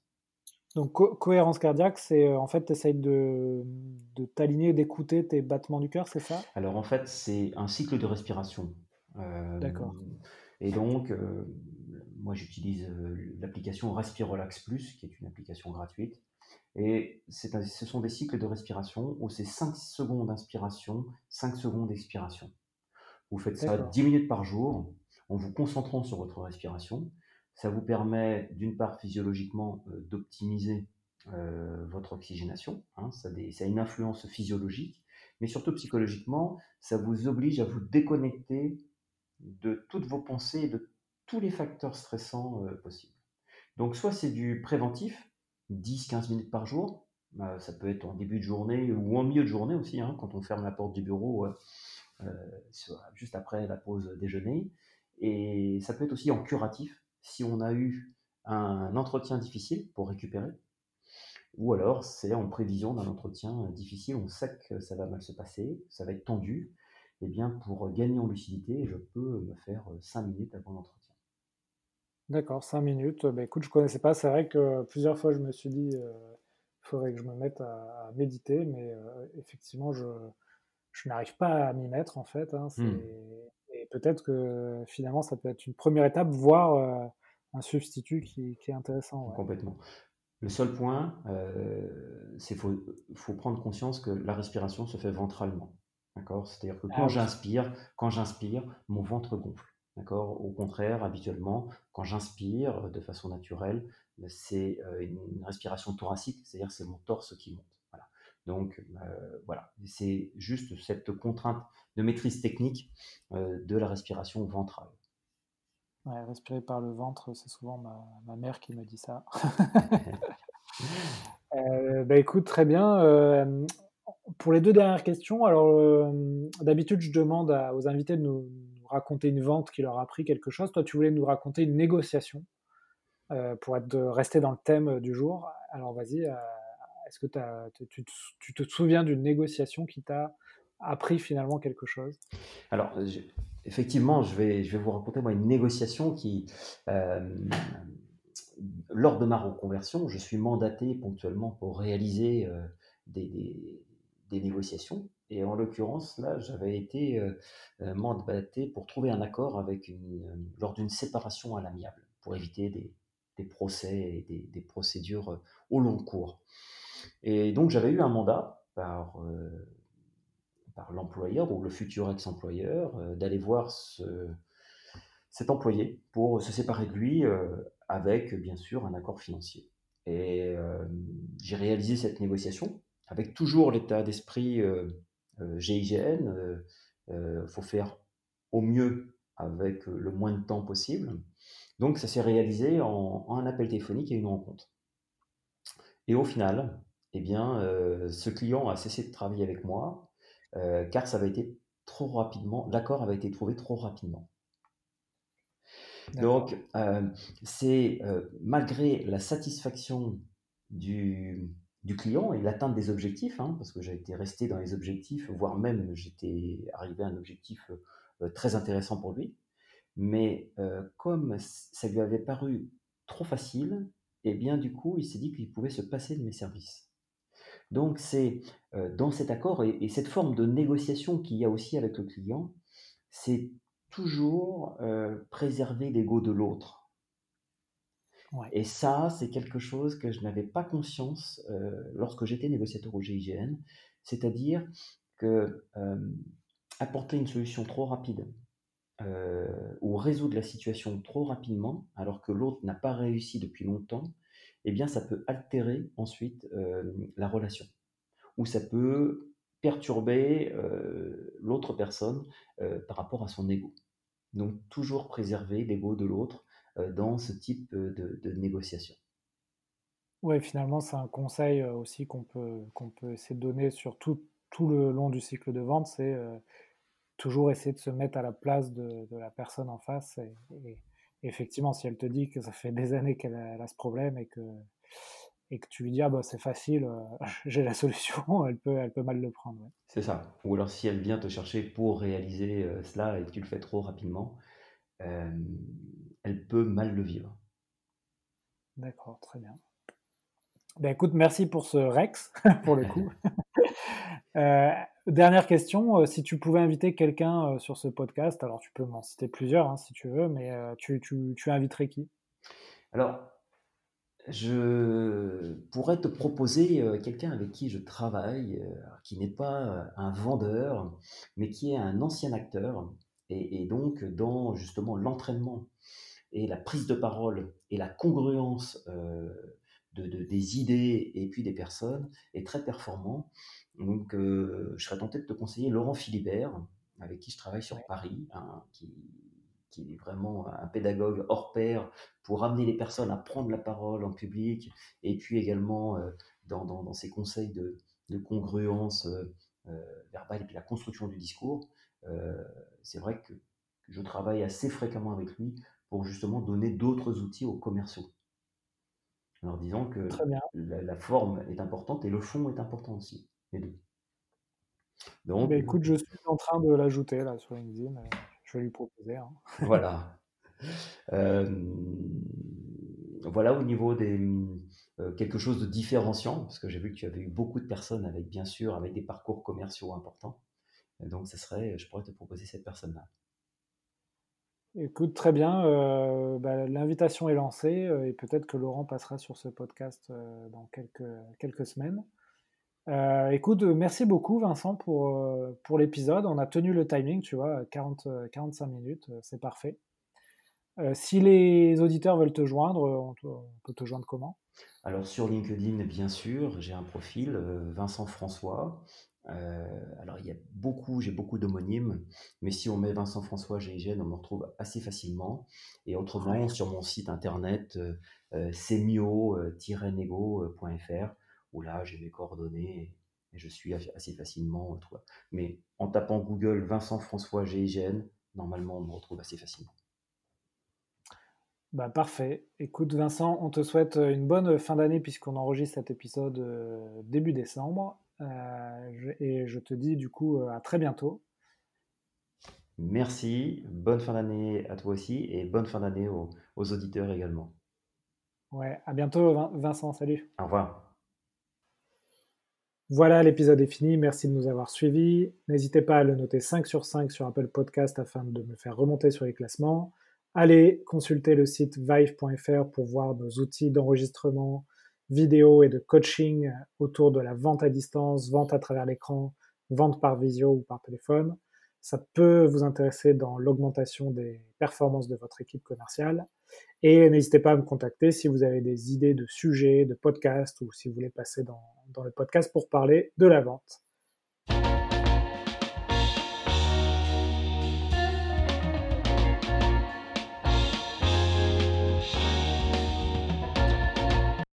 Donc cohérence cardiaque, c'est en fait, tu essayes de, de t'aligner, d'écouter tes battements du cœur, c'est ça? Alors en fait, c'est un cycle de respiration. D'accord. Et donc, moi j'utilise l'application Respirelax Plus, qui est une application gratuite. Et ce sont des cycles de respiration où c'est 5 secondes d'inspiration, 5 secondes d'expiration. Vous faites ça 10 minutes par jour en vous concentrant sur votre respiration. Ça vous permet, d'une part, physiologiquement, euh, d'optimiser euh, votre oxygénation. Hein, ça, a une influence physiologique, mais surtout psychologiquement, ça vous oblige à vous déconnecter de toutes vos pensées et de tous les facteurs stressants euh, possibles. Donc, soit c'est du préventif, 10-15 minutes par jour, ça peut être en début de journée ou en milieu de journée aussi, hein, quand on ferme la porte du bureau juste après la pause déjeuner. Et ça peut être aussi en curatif, si on a eu un entretien difficile pour récupérer, ou alors c'est en prévision d'un entretien difficile, on sait que ça va mal se passer, ça va être tendu, et eh bien pour gagner en lucidité, je peux me faire 5 minutes avant l'entretien. D'accord, 5 minutes. Bah, écoute, je ne connaissais pas. C'est vrai que plusieurs fois, je me suis dit, il euh, faudrait que je me mette à, méditer, mais euh, effectivement, je, je n'arrive pas à m'y mettre, en fait. Hein. Mmh peut-être que finalement, ça peut être une première étape, voire euh, un substitut qui, est intéressant. Complètement. Le seul point, euh, c'est qu'il faut, prendre conscience que la respiration se fait ventralement. D'accord? C'est-à-dire que quand ah j'inspire, quand j'inspire, mon ventre gonfle. D'accord? Au contraire, habituellement, quand j'inspire de façon naturelle, c'est euh, une respiration thoracique, c'est-à-dire que c'est mon torse qui monte. Donc euh, voilà, c'est juste cette contrainte de maîtrise technique euh, de la respiration ventrale. Ouais, respirer par le ventre, c'est souvent ma, mère qui me dit ça. [LAUGHS] euh, bah écoute, très bien. Euh, pour les deux dernières questions, alors d'habitude, je demande aux invités de nous, raconter une vente qui leur a appris quelque chose. Toi, tu voulais nous raconter une négociation pour être dans le thème du jour. Alors vas-y, est-ce que tu, te souviens d'une négociation qui t'a appris finalement quelque chose? Alors, effectivement, je vais, vous raconter moi une négociation qui, euh, lors de ma reconversion, je suis mandaté ponctuellement pour réaliser euh, des, négociations. Et en l'occurrence, là, j'avais été euh, mandaté pour trouver un accord avec une, lors d'une séparation à l'amiable, pour éviter des, procès et des procédures au long cours. Et donc j'avais eu un mandat par, euh, par l'employeur ou le futur ex-employeur euh, d'aller voir ce, cet employé pour se séparer de lui euh, avec bien sûr un accord financier. Et j'ai réalisé cette négociation avec toujours l'état d'esprit GIGN. Il faut faire au mieux avec le moins de temps possible. Donc ça s'est réalisé en, en, un appel téléphonique et une rencontre. Et au final, eh bien, euh, ce client a cessé de travailler avec moi euh, car ça avait été trop rapidement, l'accord avait été trouvé trop rapidement. Donc, euh, c'est malgré la satisfaction du, du client et l'atteinte des objectifs, hein, parce que j'ai été resté dans les objectifs, voire même j'étais arrivé à un objectif très intéressant pour lui, mais comme ça lui avait paru trop facile, et eh bien du coup, il s'est dit qu'il pouvait se passer de mes services. Donc c'est euh, dans cet accord et, cette forme de négociation qu'il y a aussi avec le client, c'est toujours euh, préserver l'ego de l'autre. Et ça, c'est quelque chose que je n'avais pas conscience euh, lorsque j'étais négociateur au GIGN, c'est-à-dire que apporter une solution trop rapide ou résoudre la situation trop rapidement, alors que l'autre n'a pas réussi depuis longtemps, eh bien, ça peut altérer ensuite euh, la relation, ou ça peut perturber euh, l'autre personne euh, par rapport à son ego. Donc, toujours préserver l'ego de l'autre dans ce type de, négociation. Oui, finalement, c'est un conseil aussi qu'on peut, qu'on peut essayer de donner sur tout, tout le long du cycle de vente, c'est toujours essayer de se mettre à la place de, la personne en face et effectivement, si elle te dit que ça fait des années qu'elle a, ce problème et que, et que tu lui dis ah bah c'est facile, euh, [LAUGHS] j'ai la solution, [LAUGHS] elle peut, elle peut mal le prendre. C'est ça. Ou alors si elle vient te chercher pour réaliser euh, cela et que tu le fais trop rapidement, euh, elle peut mal le vivre. D'accord, très bien. Ben écoute, merci pour ce Rex, [LAUGHS] pour le coup. Euh, dernière question, euh, si tu pouvais inviter quelqu'un euh, sur ce podcast, alors tu peux m'en citer plusieurs hein, si tu veux, mais tu, tu, tu, inviterais qui? Alors, je pourrais te proposer quelqu'un avec qui je travaille, qui n'est pas un vendeur, mais qui est un ancien acteur, et, et donc dans justement l'entraînement et la prise de parole et la congruence de, des idées et puis des personnes est très performant. Donc, euh, je serais tenté de te conseiller Laurent Philibert, avec qui je travaille sur Paris, hein, qui, qui, est vraiment un pédagogue hors pair pour amener les personnes à prendre la parole en public, et puis également euh, dans, dans, dans, ses conseils de, de congruence euh, verbale et puis la construction du discours. C'est vrai que je travaille assez fréquemment avec lui pour justement donner d'autres outils aux commerciaux. En leur disant que la, forme est importante et le fond est important aussi, les deux. Donc, bah, écoute, je suis en train de l'ajouter là sur LinkedIn. Euh, je vais lui proposer. Hein. [LAUGHS] Voilà. Euh, voilà au niveau des euh, quelque chose de différenciant, parce que j'ai vu que tu avais eu beaucoup de personnes avec, bien sûr, avec des parcours commerciaux importants. Donc, ce serait, je pourrais te proposer cette personne-là. Écoute, très bien. Euh, bah, l'invitation est lancée et peut-être que Laurent passera sur ce podcast dans quelques, quelques semaines. Écoute, merci beaucoup Vincent pour, pour l'épisode. On a tenu le timing, tu vois, 40, 45 minutes, c'est parfait. si les auditeurs veulent te joindre, on, on, peut te joindre comment? Alors sur LinkedIn, bien sûr, j'ai un profil, Vincent François. Euh, alors il y a beaucoup, j'ai beaucoup d'homonymes, mais si on met Vincent François GIGN, on me retrouve assez facilement. Et autrement, sur mon site internet, euh, euh semio-nego.fr, où là j'ai mes coordonnées et je suis assez facilement. Mais en tapant Google Vincent François GIGN, normalement on me retrouve assez facilement. Bah parfait. Écoute Vincent, on te souhaite une bonne fin d'année puisqu'on enregistre cet épisode euh, début décembre. Euh, et je te dis du coup euh, à très bientôt. Merci, bonne fin d'année à toi aussi et bonne fin d'année aux, auditeurs également. Ouais, à bientôt Vincent, salut. Au revoir. Voilà, l'épisode est fini. Merci de nous avoir suivis. N'hésitez pas à le noter 5 sur 5 sur Apple Podcast afin de me faire remonter sur les classements. Allez consulter le site vive.fr pour voir nos outils d'enregistrement, vidéo et de coaching autour de la vente à distance, vente à travers l'écran, vente par visio ou par téléphone. Ça peut vous intéresser dans l'augmentation des performances de votre équipe commerciale. Et n'hésitez pas à me contacter si vous avez des idées de sujets, de podcasts ou si vous voulez passer dans, dans le podcast pour parler de la vente.